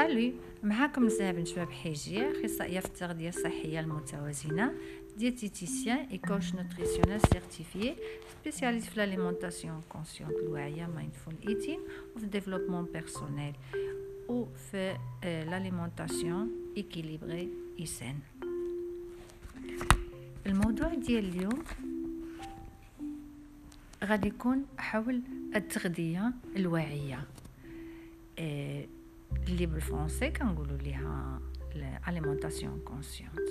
سالي معاكم بن شباب حيجي اخصائيه في التغذيه الصحيه المتوازنه diététicienne et coach nutritionnelle certifiée spécialiste في l'alimentation consciente الواعيه mindful eating وفي ال développement personnel وفي l'alimentation équilibrée et saine الموضوع ديال اليوم غادي يكون حول التغذيه الواعيه اللي بالفرنسي كنقولوا ليها l'alimentation consciente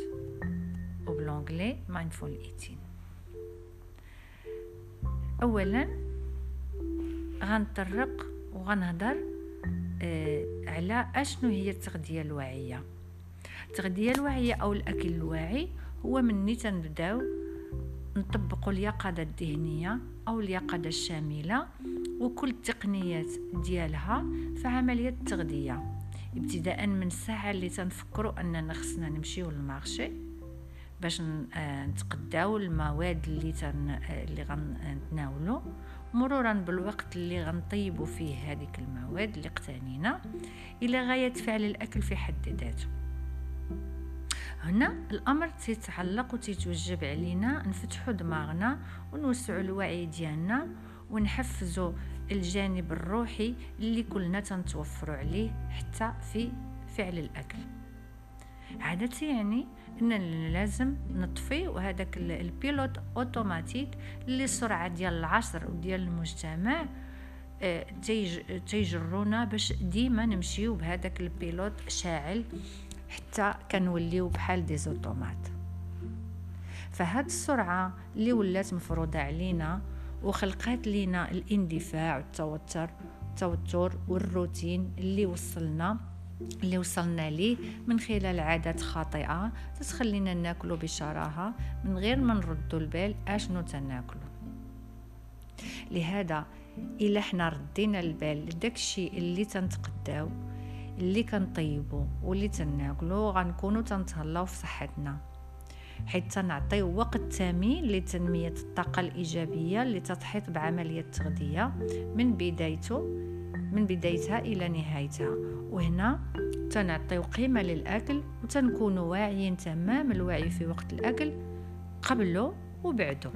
وبالانجلي mindful eating اولا غنطرق وغنهضر آه على أشنو هي التغذية الواعية. التغذية الواعية أو الأكل الواعي هو مني تنبدأو نطبقوا اليقظة الذهنية أو اليقظة الشاملة وكل التقنيات ديالها في عملية التغذية ابتداء من الساعة اللي تنفكروا أننا خصنا نمشيو للمارشي باش آه، نتقداو المواد اللي تن آه، اللي غنتناولو مرورا بالوقت اللي غنطيبوا فيه هذيك المواد اللي اقتنينا إلى غاية فعل الأكل في حد ذاته. هنا الأمر تيتعلق وتيتوجب علينا نفتحوا دماغنا ونوسعوا الوعي ديالنا ونحفزوا الجانب الروحي اللي كلنا تنتوفروا عليه حتى في فعل الأكل. هذا يعني إن لازم نطفي وهذاك ال pilote automatique اللي السرعه ديال العصر وديال المجتمع آه، تيجرونا باش ديما نمشيو بهذاك ال pilote شاعل حتى كنوليو بحال دي زوتومات. فهاد السرعة اللي ولات مفروضة علينا وخلقات لينا الاندفاع والتوتر التوتر والروتين اللي وصلنا اللي وصلنا ليه من خلال عادات خاطئة تتخلينا ناكلو بشراهة من غير ما نردو البال اشنو تناكلو لهذا إلا حنا ردينا البال لداك الشيء اللي تنتقداو اللي كنطيبو واللي تناكلو غنكونو تنتهلاو في صحتنا. حيث تنعطيو وقت ثمين لتنمية الطاقة الإيجابية اللي تتحيط بعملية التغذية من بدايته من بدايتها إلى نهايتها. وهنا تنعطيو قيمة للأكل وتنكون واعيين تمام الوعي في وقت الأكل قبله وبعده.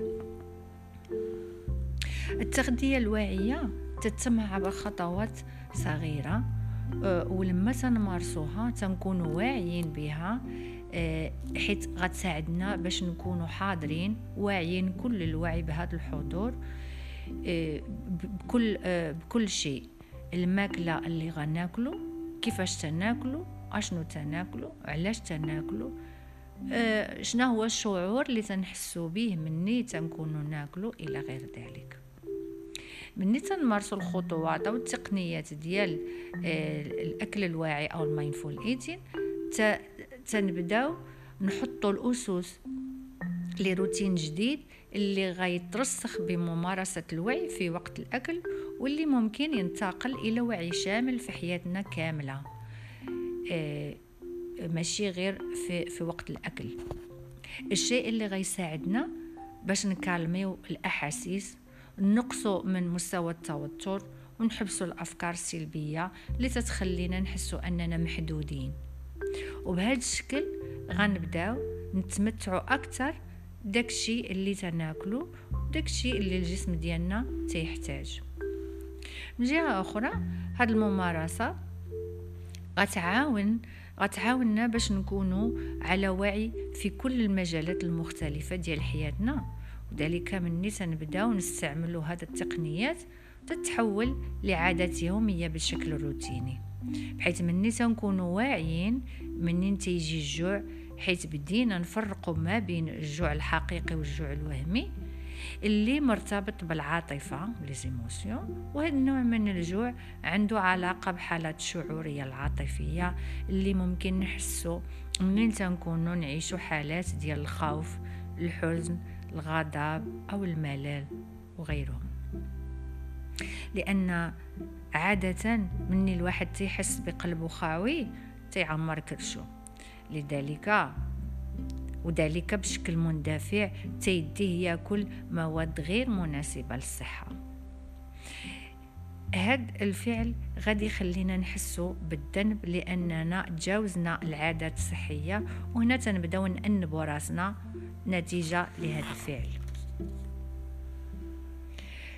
التغذية الواعية تتم عبر خطوات صغيرة أه، ولما تنمارسوها تنكون واعيين بها أه، حيث غتساعدنا باش نكونوا حاضرين واعيين كل الوعي بهذا الحضور أه، بكل بكل شيء. الماكلة اللي غناكلو كيفاش تناكلو أشنو تناكلو علاش تناكلو شنو هو الشعور اللي تنحسو به مني تنكونوا ناكلو إلى غير ذلك. مني تنمارسوا الخطوات أو التقنيات ديال آه، الأكل الواعي أو المايندفول إيتين تنبداو نحطوا الأسس لروتين جديد اللي غيترسخ بممارسة الوعي في وقت الأكل واللي ممكن ينتقل إلى وعي شامل في حياتنا كاملة. آه ماشي غير في, في وقت الأكل. الشيء اللي غيساعدنا باش نكالميو الأحاسيس نقصوا من مستوى التوتر ونحبسوا الأفكار السلبية اللي تتخلينا نحسوا أننا محدودين. وبهذا الشكل غنبداو نتمتعوا أكثر داكشي اللي تناكلو داكشي اللي الجسم ديالنا تيحتاج. من جهة أخرى هاد الممارسة غتعاون غتعاوننا باش نكونوا على وعي في كل المجالات المختلفة ديال حياتنا. وذلك مني تنبداو نستعملوا هذه التقنيات تتحول لعادات يومية بشكل روتيني. بحيث مني تنكونوا واعيين منين تيجي الجوع حيث بدينا نفرقوا ما بين الجوع الحقيقي والجوع الوهمي اللي مرتبط بالعاطفة ليزيموسيون وهذا النوع من الجوع عنده علاقة بحالات الشعورية العاطفية اللي ممكن نحسو منين تنكونوا نعيشوا حالات ديال الخوف الحزن الغضب أو الملل وغيرهم. لأن عادة من الواحد تيحس بقلبه خاوي تيعمر كرشو. لذلك وذلك بشكل مندفع تيديه ياكل مواد غير مناسبة للصحة. هاد الفعل غادي يخلينا نحسو بالذنب لأننا تجاوزنا العادات الصحية وهنا تنبدأو نأنبو راسنا نتيجة لهذا الفعل.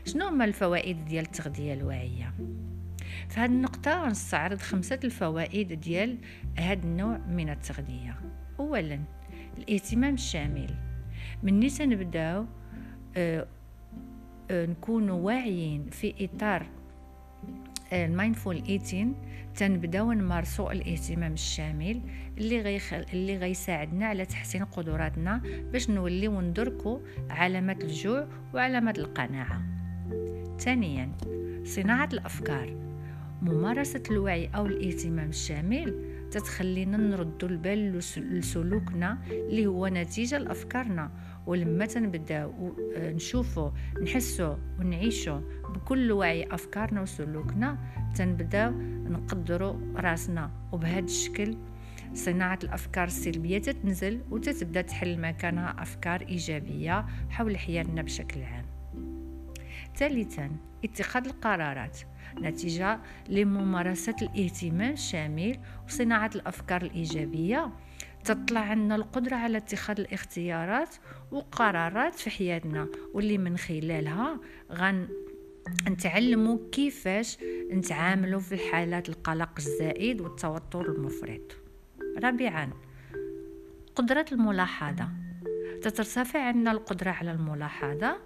شنو هما الفوائد ديال التغذيه الواعية؟ في هذه النقطة غنستعرض خمسة الفوائد ديال هذا النوع من التغذية. اولا الاهتمام الشامل. مني تنبداو آه آه نكونوا واعيين في إطار ال mindful eating تنبداو نمارسوا الاهتمام الشامل اللي غيخ... اللي غيساعدنا على تحسين قدراتنا باش نوليو ندركوا علامات الجوع وعلامات القناعة. ثانيا صناعة الأفكار. ممارسة الوعي أو الاهتمام الشامل تتخلينا نردوا البال لسلوكنا اللي هو نتيجة لأفكارنا. ولما تنبداو نشوفو نحسو ونعيشو بكل وعي أفكارنا وسلوكنا تنبداو نقدروا رأسنا. وبهذا الشكل صناعة الأفكار السلبية تتنزل وتتبدا تحل مكانها أفكار إيجابية حول حياتنا بشكل عام. ثالثا اتخاذ القرارات. نتيجة لممارسة الاهتمام الشامل وصناعة الأفكار الإيجابية. تطلع عنا القدرة على اتخاذ الاختيارات وقرارات في حياتنا واللي من خلالها غن نتعلموا كيفاش نتعاملوا في حالات القلق الزائد والتوتر المفرط. رابعا قدرة الملاحظة. تترتفع عندنا القدرة على الملاحظة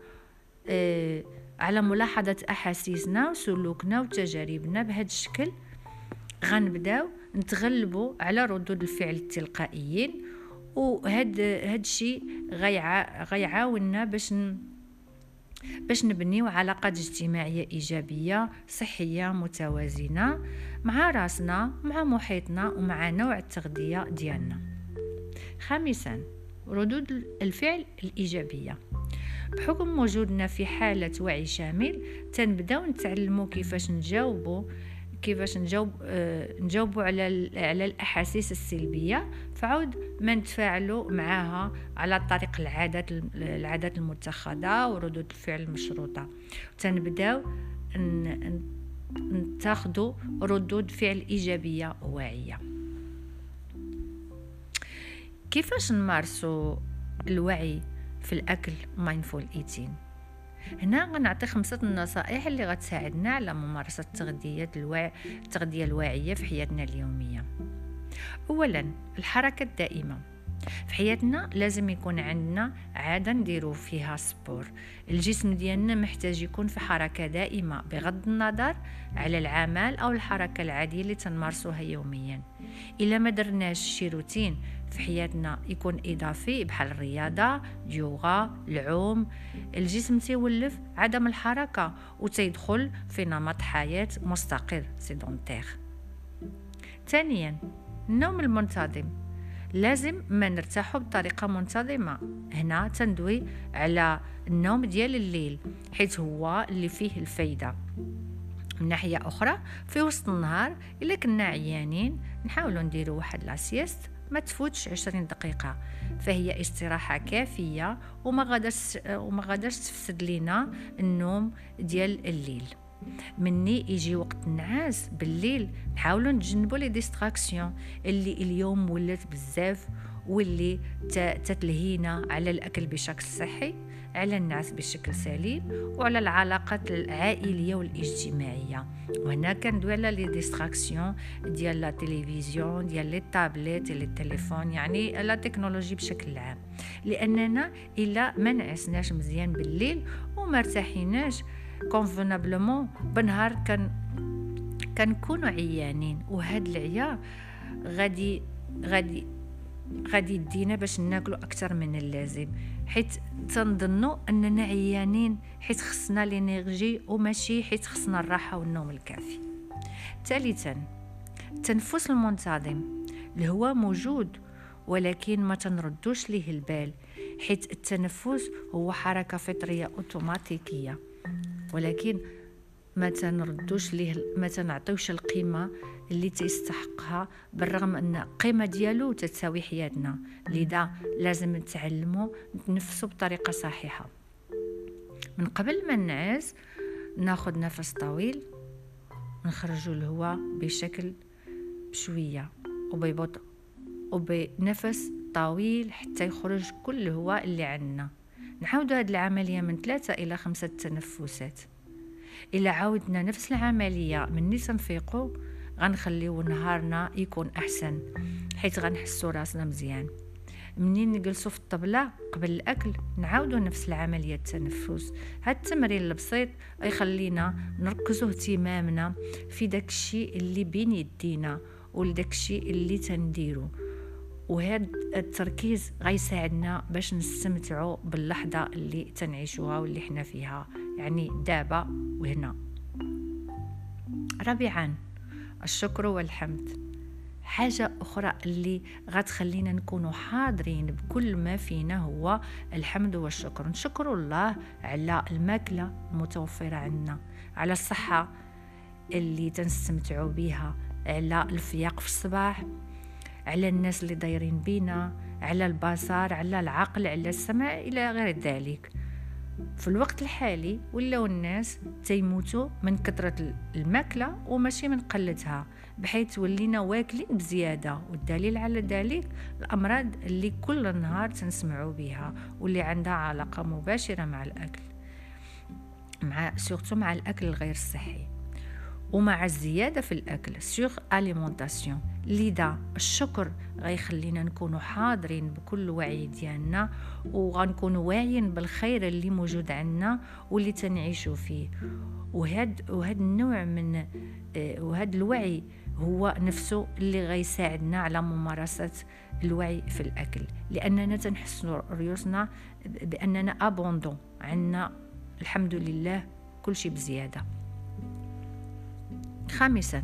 آه على ملاحظة أحاسيسنا وسلوكنا وتجاربنا بهذا الشكل. غنبداو نتغلبوا على ردود الفعل التلقائيين وهاد هاد الشيء غيع... غيعاوننا باش ن... باش نبنيو علاقات اجتماعية إيجابية صحية متوازنة مع راسنا مع محيطنا ومع نوع التغذية ديالنا. خامسا ردود الفعل الإيجابية. بحكم وجودنا في حالة وعي شامل تنبداو نتعلمو كيفاش نجاوبو كيفاش نجاوب آه نجاوبوا على على الأحاسيس السلبية. فعود ما نتفاعلوا معها على طريق العادات العادات المتخذة وردود الفعل المشروطة. تنبداو نتاخذوا ردود فعل إيجابية واعيه كيفاش نمارسوا الوعي؟ في الأكل mindful eating هنا غنعطي خمسة النصائح اللي غتساعدنا على ممارسة التغذية الواع... التغذية الواعية في حياتنا اليومية. أولا الحركة الدائمة. في حياتنا لازم يكون عندنا عادة نديرو فيها sport. الجسم ديالنا محتاج يكون في حركة دائمة بغض النظر على العمل أو الحركة العادية اللي تنمارسوها يوميا. إلا ما درناش شي روتين في حياتنا يكون إضافي بحال الرياضة اليوغا العوم الجسم تيولف عدم الحركة وتيدخل في نمط حياة مستقر سيدونتير ثانيا النوم المنتظم. لازم ما نرتاحوا بطريقة منتظمة. هنا تندوي على النوم ديال الليل حيث هو اللي فيه الفايدة. من ناحية أخرى في وسط النهار إلا كنا عيانين نحاولوا نديروا واحد la sieste ما تفوتش عشرين دقيقة. فهي استراحة كافية وما غاديش وما غاديش تفسد لينا النوم ديال الليل. مني يجي وقت النعاس بالليل. نحاولوا نتجنبوا les distractions اللي اليوم ولات بزاف واللي تتلهينا على الأكل بشكل صحي على الناس بشكل سليم وعلى العلاقات العائلية والاجتماعية. وهنا كندوي على les distractions ديال la télévision ديال les tablettes les téléphones يعني la technologie بشكل عام. لأننا إلا ما نعسناش مزيان بالليل وما ارتاحيناش convenablement بنهار كان كنكونوا عيانين. وهاد العيا غادي غادي غادي يدينا باش ناكلو أكثر من اللازم. حيت تنظنوا أننا عيانين حيت خصنا l'énergie وماشي حيت خصنا الراحة والنوم الكافي. ثالثا التنفس المنتظم. هو موجود ولكن ما تنردوش ليه البال حيت التنفس هو حركة فطرية أوتوماتيكية. ولكن ما تنردوش ليه ما تنعطيوش القيمة اللي تيستحقها بالرغم أن القيمة ديالو تتساوي حياتنا. لذا لازم نتعلموا نتنفسوا بطريقة صحيحة. من قبل ما نعس ناخذ نفس طويل ونخرجوا الهواء بشكل بشوية وببطء وبنفس طويل حتى يخرج كل الهواء اللي عندنا. نعاودوا هذه العملية من ثلاثة إلى خمسة تنفسات. إلا عاودنا نفس العملية من نفيقو غنخليو نهارنا يكون أحسن حيث غنحسو راسنا مزيان. منين نجلسو في الطبلة قبل الأكل نعاودو نفس العملية التنفس. هاد التمرين البسيط يخلينا نركزو اهتمامنا في داك الشيء اللي بين يدينا ولداك الشيء اللي تنديرو. وهذا التركيز غيساعدنا باش نستمتعوا باللحظة اللي تنعيشوها واللي حنا فيها. يعني دابا وهنا. رابعا الشكر والحمد. حاجة أخرى اللي غتخلينا نكونوا حاضرين بكل ما فينا هو الحمد والشكر. نشكر الله على الماكلة المتوفرة عندنا على الصحة اللي تنستمتعوا بها على الفياق في الصباح. على الناس اللي دايرين بينا على البصر على العقل على السماء إلى غير ذلك. في الوقت الحالي ولاو الناس تيموتوا من كثرة الماكلة وماشي من قلتها بحيث ولينا واكلين بزيادة. والدليل على ذلك الأمراض اللي كل نهار تنسمعوا بها واللي عندها علاقة مباشرة مع الأكل مع surtout مع الأكل الغير صحي. ومع الزيادة في الأكل suralimentation لذا الشكر غيخلينا نكونوا حاضرين بكل وعي ديالنا وغنكونوا واعيين بالخير اللي موجود عندنا واللي تنعيشوا فيه. وهاد وهاد النوع من آه، وهاد الوعي هو نفسه اللي غيساعدنا على ممارسة الوعي في الأكل. لأننا تنحسن ريوسنا بأننا abondants عندنا الحمد لله كل شيء بزيادة. خامسا.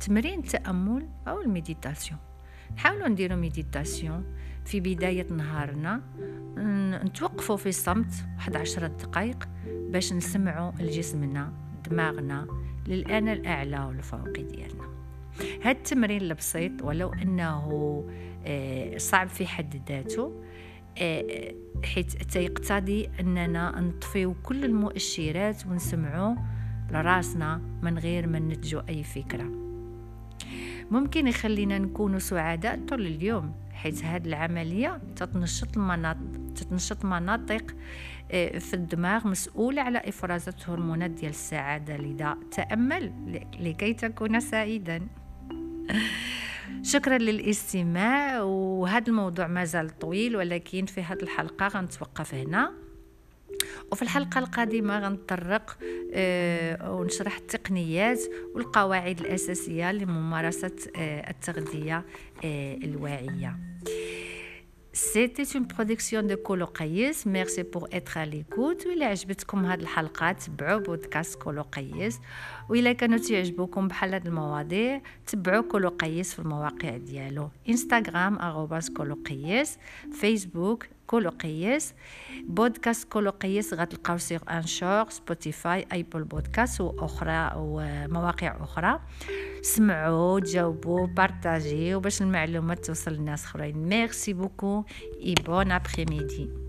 تمرين التأمل أو ال méditation نحاولوا نديروا méditation في بداية نهارنا. نتوقفوا في الصمت واحد عشرة دقائق باش نسمعوا لجسمنا دماغنا للأنا الأعلى والفوقي ديالنا. هاد التمرين البسيط ولو أنه آه، صعب في حد ذاته آه، حيث تيقتضي أننا نطفيو كل المؤشرات ونسمعوا لراسنا من غير ما نتجو أي فكرة. ممكن يخلينا نكون سعداء طول اليوم حيث هذه العملية تتنشط المناطق تتنشط مناطق آه، في الدماغ مسؤولة على إفراز هرمونات ديال السعادة لذا تأمل لكي تكون سعيدا. شكرا للاستماع وهذا الموضوع مازال طويل ولكن في هذه الحلقة غنتوقف هنا. وفي الحلقة القادمة غنطرق آه، ونشرح التقنيات والقواعد الأساسية لممارسة آه، التغذية آه، الواعية C'était une production de. Merci pour être à l'écoute. وإلا عجبتكم هاد الحلقة تبعوا بودكاست كولو قيس وإلا كانوا تعجبوكم بحال هاد المواضيع تبعوا كولو قيس في المواقع ديالو Instagram arobase كولو قيس فيسبوك كولو قيس بودكاست كولو قيس غتلقاو sur Anchor Spotify Apple Podcast وأخرى ومواقع أخرى. سمعوا جاوبوا بارطاجيو باش المعلومات توصل للناس أخرين. Merci beaucoup et bon après-midi